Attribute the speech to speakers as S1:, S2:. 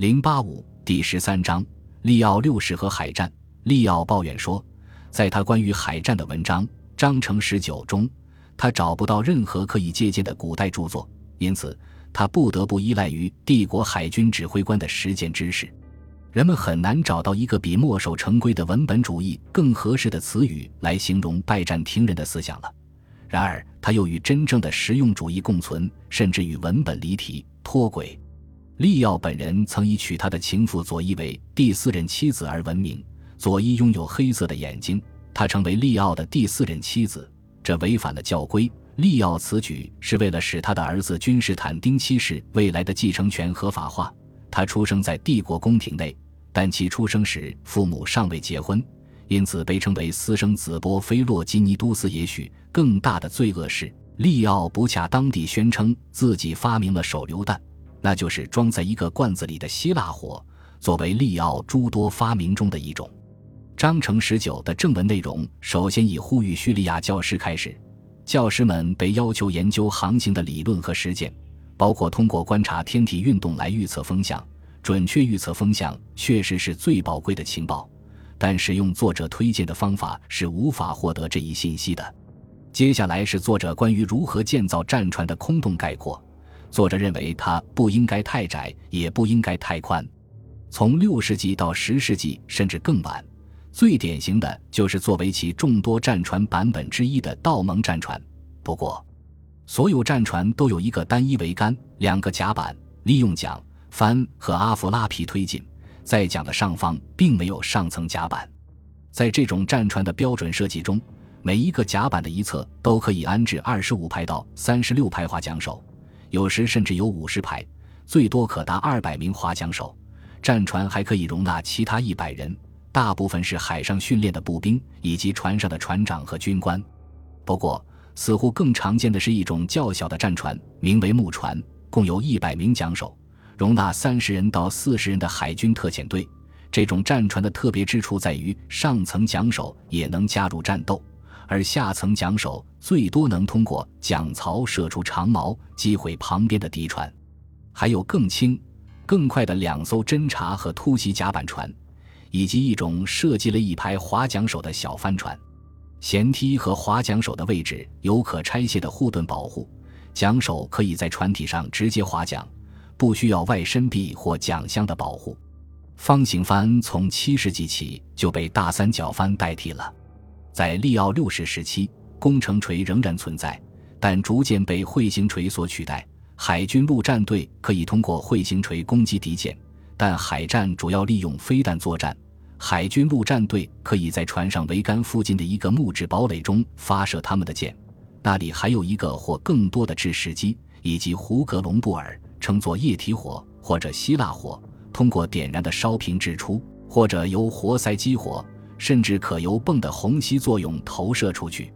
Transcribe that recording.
S1: 零八五第十三章利奥六世和海战。利奥抱怨说，在他关于海战的文章《章程十九》中，他找不到任何可以借鉴的古代著作，因此他不得不依赖于帝国海军指挥官的实践知识。人们很难找到一个比墨守成规的文本主义更合适的词语来形容拜占庭人的思想了。然而，他又与真正的实用主义共存，甚至与文本离题脱轨。利奥本人曾以娶他的情妇佐伊为第四任妻子而闻名。佐伊拥有黑色的眼睛，她成为利奥的第四任妻子，这违反了教规。利奥此举是为了使他的儿子君士坦丁七世未来的继承权合法化。他出生在帝国宫廷内，但其出生时父母尚未结婚，因此被称为私生子。波菲洛基尼都斯。也许更大的罪恶是，利奥不恰当地宣称自己发明了手榴弹。那就是装在一个罐子里的希腊火，作为利奥诸多发明中的一种。章程十九的正文内容首先以呼吁叙利亚教师开始，教师们被要求研究航行的理论和实践，包括通过观察天体运动来预测风向。准确预测风向确实是最宝贵的情报，但使用作者推荐的方法是无法获得这一信息的。接下来是作者关于如何建造战船的空洞概括。作者认为它不应该太窄，也不应该太宽。从六世纪到十世纪，甚至更晚，最典型的就是作为其众多战船版本之一的道蒙战船。不过，所有战船都有一个单一桅杆、两个甲板，利用桨帆和阿弗拉皮推进。在桨的上方并没有上层甲板。在这种战船的标准设计中，每一个甲板的一侧都可以安置二十五排到三十六排划桨手。有时甚至有五十排，最多可达二百名划桨手。战船还可以容纳其他一百人，大部分是海上训练的步兵以及船上的船长和军官。不过，似乎更常见的是一种较小的战船，名为木船，共有一百名桨手，容纳三十人到四十人的海军特遣队。这种战船的特别之处在于，上层桨手也能加入战斗。而下层桨手最多能通过桨槽射出长矛击毁旁边的敌船，还有更轻、更快的两艘侦察和突袭甲板船，以及一种设计了一排划桨手的小帆船。舷梯和划桨手的位置有可拆卸的护盾保护，桨手可以在船体上直接划桨，不需要外伸臂或桨箱的保护。方形帆从七世纪起就被大三角帆代替了。在利奥六世时期，工程锤仍然存在，但逐渐被彗星锤所取代。海军陆战队可以通过彗星锤攻击敌舰，但海战主要利用飞弹作战。海军陆战队可以在船上桅杆附近的一个木质堡垒中发射他们的箭，那里还有一个或更多的制式机，以及胡格隆布尔，称作液体火或者希腊火，通过点燃的烧瓶掷出，或者由活塞激活。甚至可由泵的虹吸作用投射出去。